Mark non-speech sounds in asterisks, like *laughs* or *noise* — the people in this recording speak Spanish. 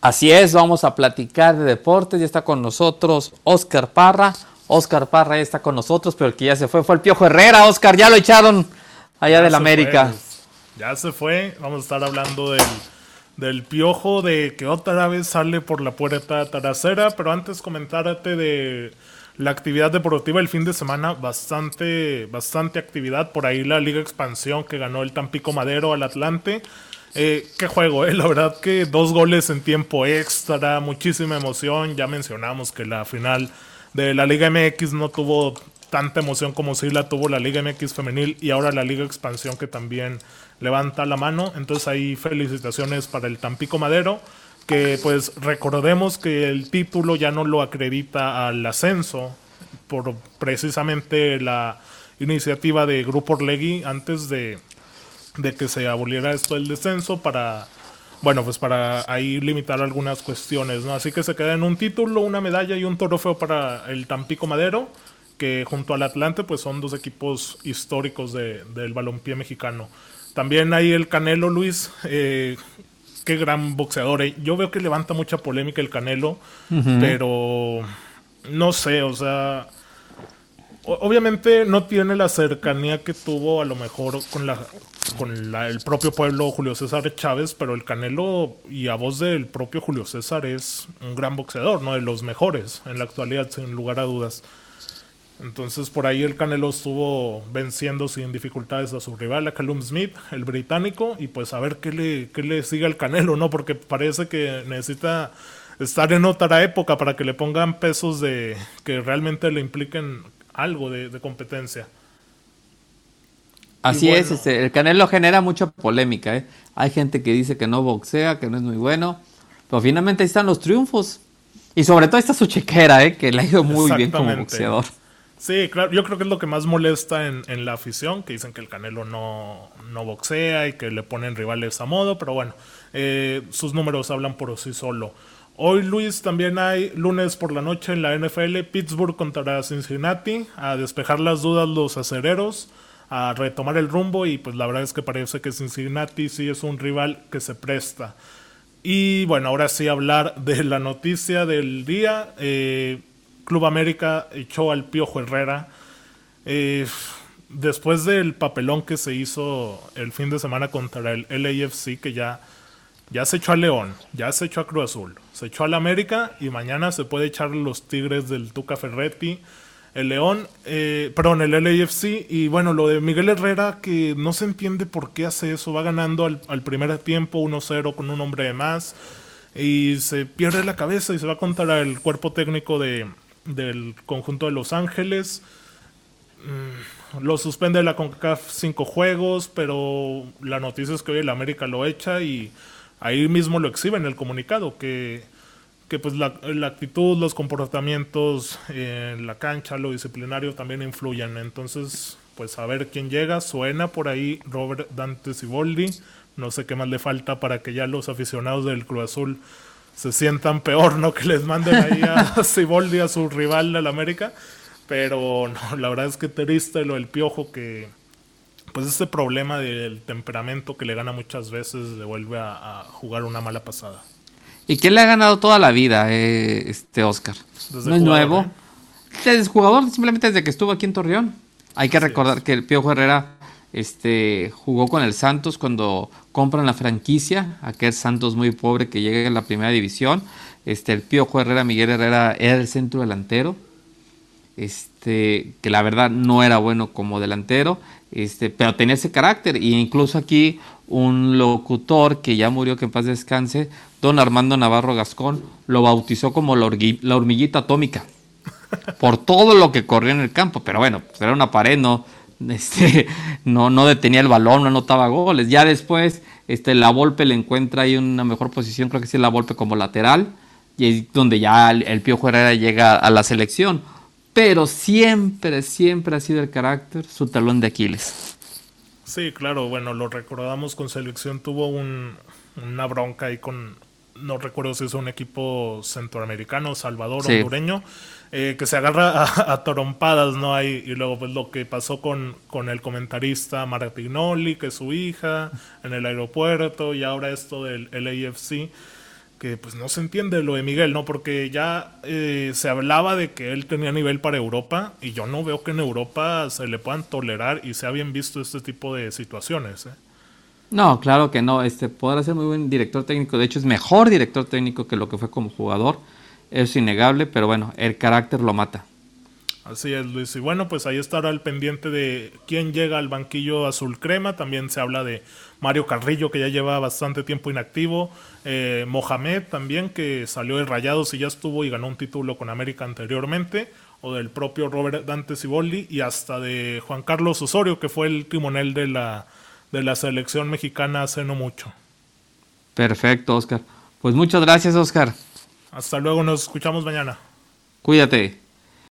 Así es, vamos a platicar de deportes. Ya está con nosotros Oscar Parra. Oscar Parra ya está con nosotros, pero el que ya se fue fue el Piojo Herrera. Oscar, ya lo echaron allá del América. Ya se fue. Vamos a estar hablando del, del Piojo, de que otra vez sale por la puerta trasera. Pero antes comentarte de la actividad deportiva el fin de semana. Bastante, bastante actividad. Por ahí la Liga Expansión que ganó el Tampico Madero al Atlante. Eh, qué juego, eh. La verdad que dos goles en tiempo extra, muchísima emoción. Ya mencionamos que la final de la Liga MX no tuvo tanta emoción como si la tuvo la Liga MX femenil y ahora la Liga Expansión que también levanta la mano. Entonces ahí felicitaciones para el Tampico Madero, que pues recordemos que el título ya no lo acredita al ascenso por precisamente la iniciativa de Grupo Orlegui antes de, de que se aboliera esto del descenso para bueno, pues para ahí limitar algunas cuestiones, ¿no? Así que se queda en un título, una medalla y un trofeo para el Tampico Madero, que junto al Atlante, pues son dos equipos históricos de, del balompié mexicano. También hay el Canelo Luis, eh, qué gran boxeador. Eh. Yo veo que levanta mucha polémica el Canelo, pero no sé, o sea, obviamente no tiene la cercanía que tuvo a lo mejor con la con el propio pueblo Julio César Chávez, pero el Canelo y a voz del propio Julio César es un gran boxeador, ¿no? De los mejores en la actualidad, sin lugar a dudas. Entonces por ahí el Canelo estuvo venciendo sin dificultades a su rival, a Callum Smith, el británico, y pues a ver qué le, qué le sigue al Canelo, ¿no? Porque parece que necesita estar en otra época para que le pongan pesos de que realmente le impliquen algo de, competencia. Así es, este, el Canelo genera mucha polémica. ¿eh? Hay gente que dice que no boxea, que no es muy bueno, pero finalmente ahí están los triunfos. Y sobre todo está su chequera, ¿eh? que le ha ido muy bien como boxeador. Sí, claro, yo creo que es lo que más molesta en, la afición, que dicen que el Canelo no, boxea y que le ponen rivales a modo, pero bueno, eh, sus números hablan por sí solo. Hoy, Luis, también hay lunes por la noche en la NFL, Pittsburgh contra Cincinnati, a despejar las dudas los acereros, a retomar el rumbo y pues la verdad es que parece que Cincinnati sí es un rival que se presta. Y bueno, ahora sí hablar de la noticia del día. Eh, Club América echó al Piojo Herrera. Eh, después del papelón que se hizo el fin de semana contra el LAFC, que ya ya se echó a León, ya se echó a Cruz Azul, se echó al América y mañana se puede echar los Tigres del Tuca Ferretti, el León, eh, perdón, el LAFC y bueno, lo de Miguel Herrera que no se entiende por qué hace eso, va ganando al, primer tiempo 1-0 con un hombre de más y se pierde la cabeza y se va contra el cuerpo técnico de, del conjunto de Los Ángeles. Mm, lo suspende la CONCACAF cinco juegos, pero la noticia es que hoy el América lo echa y ahí mismo lo exhibe en el comunicado, que, que pues la, actitud, los comportamientos en la cancha, lo disciplinario también influyen. Entonces, pues a ver quién llega. Suena por ahí Robert Dante Siboldi. No sé qué más le falta para que ya los aficionados del Cruz Azul se sientan peor, ¿no? *laughs* Que les manden ahí a *laughs* Siboldi, a su rival del América. Pero no, la verdad es que triste lo del piojo que pues ese problema del temperamento que le gana muchas veces le vuelve a, jugar una mala pasada. ¿Y quién le ha ganado toda la vida, eh, este Oscar? no es nuevo. ¿eh? Es jugador simplemente desde que estuvo aquí en Torreón. Hay que recordar que el Piojo Herrera este, jugó con el Santos cuando compran la franquicia, aquel Santos muy pobre que llega en la primera división. Este, el Piojo Herrera, Miguel Herrera, era el centro delantero. Este, que la verdad no era bueno como delantero este, pero tenía ese carácter. Y incluso aquí un locutor que ya murió, que en paz descanse, don Armando Navarro Gascón, lo bautizó como la, hormiguita atómica. Por todo lo que corría en el campo. Pero bueno, pues era una pared, no, este, no, no detenía el balón, no anotaba goles. Ya después, este, la Volpe le encuentra ahí una mejor posición, creo que sí, la Volpe como lateral. Y es donde ya el, el Piojo llega a la selección pero siempre, siempre ha sido el carácter su talón de Aquiles. Sí, claro, bueno, lo recordamos con selección, tuvo una bronca ahí con, no recuerdo si es un equipo centroamericano, Salvador, hondureño, eh, que se agarra a, torompadas, ¿no? Hay, y luego pues lo que pasó con, con el comentarista Martignoli, que es su hija, en el aeropuerto, y ahora esto del LAFC que pues no se entiende lo de Miguel, ¿no? Porque ya eh, se hablaba de que él tenía nivel para Europa y yo no veo que en Europa se le puedan tolerar y sea bien visto este tipo de situaciones. ¿eh? No, claro que no. Este podrá ser muy buen director técnico. De hecho, es mejor director técnico que lo que fue como jugador. Es innegable, pero bueno, el carácter lo mata. Así es, Luis. Y bueno, pues ahí estará el pendiente de quién llega al banquillo azul crema. También se habla de Mario Carrillo, que ya lleva bastante tiempo inactivo. Eh, Mohamed también, que salió de Rayados y ya estuvo y ganó un título con América anteriormente. O del propio Robert Dante Ciboldi. Y hasta de Juan Carlos Osorio, que fue el timonel de la, de la selección mexicana hace no mucho. Perfecto, Oscar. Pues muchas gracias, Oscar. Hasta luego, nos escuchamos mañana. Cuídate.